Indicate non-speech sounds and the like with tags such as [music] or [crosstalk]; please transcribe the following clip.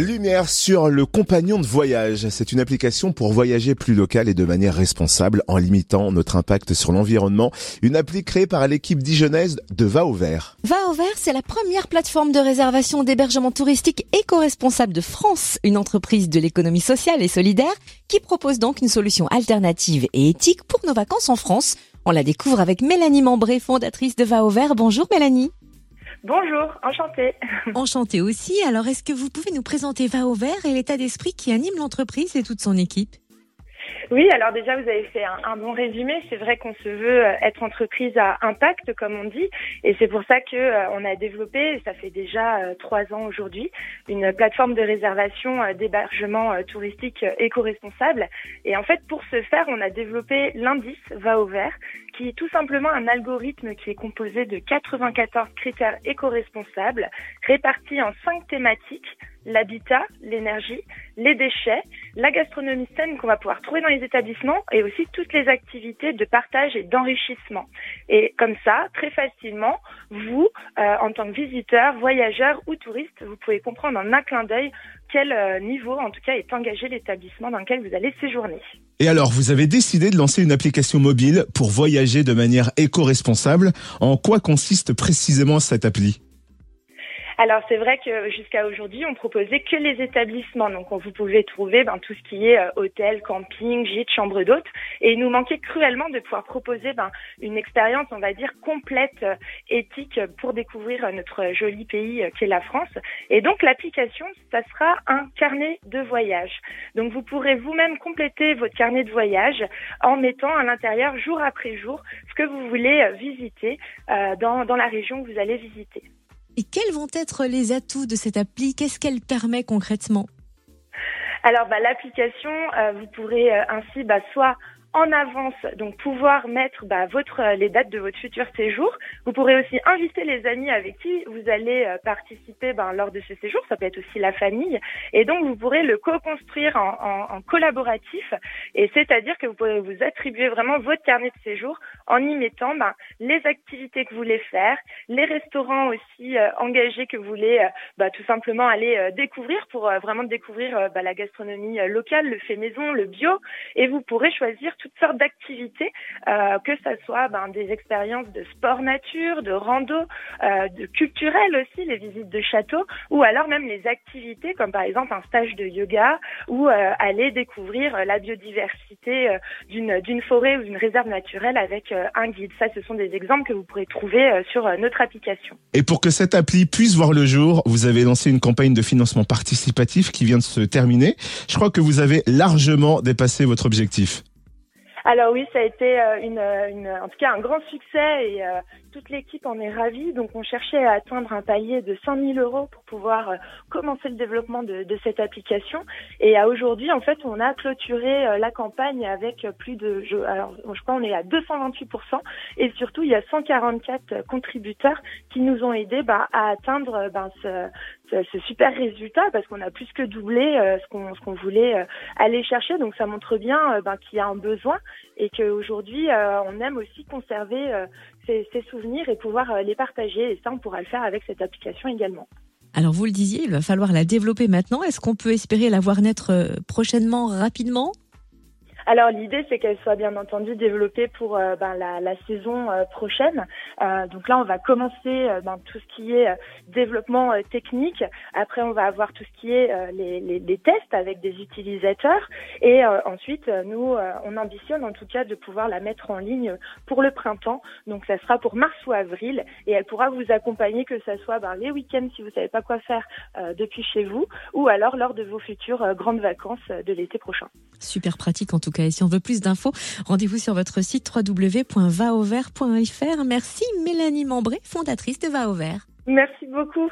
Lumière sur le compagnon de voyage. C'est une application pour voyager plus local et de manière responsable en limitant notre impact sur l'environnement. Une appli créée par l'équipe dijonnaise de Va au Vert. Va au Vert, c'est la première plateforme de réservation d'hébergement touristique éco-responsable de France, une entreprise de l'économie sociale et solidaire qui propose donc une solution alternative et éthique pour nos vacances en France. On la découvre avec Mélanie Membré, fondatrice de Va. Bonjour Mélanie. Bonjour, enchantée. [laughs] Enchantée aussi. Alors, est-ce que vous pouvez nous présenter Va au vert et l'état d'esprit qui anime l'entreprise et toute son équipe? Oui, alors déjà, vous avez fait un, bon résumé. C'est vrai qu'on se veut euh, être entreprise à impact, comme on dit, et c'est pour ça que euh, on a développé, ça fait déjà euh, trois ans aujourd'hui, une plateforme de réservation d'hébergement touristique éco-responsable. Et en fait, pour ce faire, on a développé l'indice Va au qui est tout simplement un algorithme qui est composé de 94 critères éco-responsables répartis en cinq thématiques l'habitat, l'énergie, les déchets, la gastronomie saine qu'on va pouvoir trouver dans les établissements et aussi toutes les activités de partage et d'enrichissement. Et comme ça, très facilement, vous, euh, en tant que visiteur, voyageur ou touriste, vous pouvez comprendre en un clin d'œil quel euh, niveau, en tout cas, est engagé l'établissement dans lequel vous allez séjourner. Et alors, vous avez décidé de lancer une application mobile pour voyager de manière éco-responsable. En quoi consiste précisément cette appli? Alors c'est vrai que jusqu'à aujourd'hui, on proposait que les établissements. Donc vous pouvez trouver ben, tout ce qui est euh, hôtel, camping, gîte, chambre d'hôte. Et il nous manquait cruellement de pouvoir proposer ben, une expérience, on va dire, complète, euh, éthique pour découvrir notre joli pays euh, qu'est la France. Et donc l'application, ça sera un carnet de voyage. Donc vous pourrez vous-même compléter votre carnet de voyage en mettant à l'intérieur jour après jour ce que vous voulez visiter dans, dans la région que vous allez visiter. Et quels vont être les atouts de cette appli? Qu'est-ce qu'elle permet concrètement? Alors, bah, l'application, euh, vous pourrez euh, ainsi bah, soit en avance, donc pouvoir mettre bah, votre euh, les dates de votre futur séjour. Vous pourrez aussi inviter les amis avec qui vous allez euh, participer ben, lors de ce séjour. Ça peut être aussi la famille, et donc vous pourrez le co-construire en, en, en, collaboratif. Et c'est-à-dire que vous pourrez vous attribuer vraiment votre carnet de séjour en y mettant ben, les activités que vous voulez faire, les restaurants aussi euh, engagés que vous voulez bah, tout simplement aller découvrir pour vraiment découvrir bah, la gastronomie locale, le fait maison, le bio, et vous pourrez choisir toutes sortes d'activités, euh, que ce soit ben, des expériences de sport nature, de rando, euh, de culturel aussi, les visites de châteaux, ou alors même les activités comme par exemple un stage de yoga ou euh, aller découvrir la biodiversité d'une d'une forêt ou d'une réserve naturelle avec un guide. Ça, ce sont des exemples que vous pourrez trouver sur notre application. Et pour que cette appli puisse voir le jour, vous avez lancé une campagne de financement participatif qui vient de se terminer. Je crois que vous avez largement dépassé votre objectif. Alors oui, ça a été euh, une, une, en tout cas un grand succès et euh, toute l'équipe en est ravie. Donc on cherchait à atteindre un palier de 100 000 euros pour pouvoir euh, commencer le développement de, de, cette application. Et à aujourd'hui, en fait, on a clôturé la campagne avec plus de, je, alors je crois, on est à 228% et surtout il y a 144 contributeurs qui nous ont aidés bah, à atteindre ben, ce, ce, super résultat parce qu'on a plus que doublé ce qu'on ce qu'on voulait aller chercher. Donc ça montre bien ben, qu'il y a un besoin et qu'aujourd'hui, euh, on aime aussi conserver euh, ces, souvenirs et pouvoir euh, les partager. Et ça, on pourra le faire avec cette application également. Alors vous le disiez, il va falloir la développer maintenant. Est-ce qu'on peut espérer la voir naître prochainement, rapidement? Alors l'idée c'est qu'elle soit bien entendu développée pour euh, ben, la, saison euh, prochaine. Euh, donc là on va commencer ben, tout ce qui est développement technique. Après on va avoir tout ce qui est les, tests avec des utilisateurs. Et ensuite nous on ambitionne en tout cas de pouvoir la mettre en ligne pour le printemps. Donc ça sera pour mars ou avril et elle pourra vous accompagner que ce soit ben, les week-ends si vous savez pas quoi faire depuis chez vous ou alors lors de vos futures grandes vacances de l'été prochain. Super pratique en tout cas. Si on veut plus d'infos, rendez-vous sur votre site www.vaovert.fr. Merci Mélanie Membré, fondatrice de Va Merci beaucoup.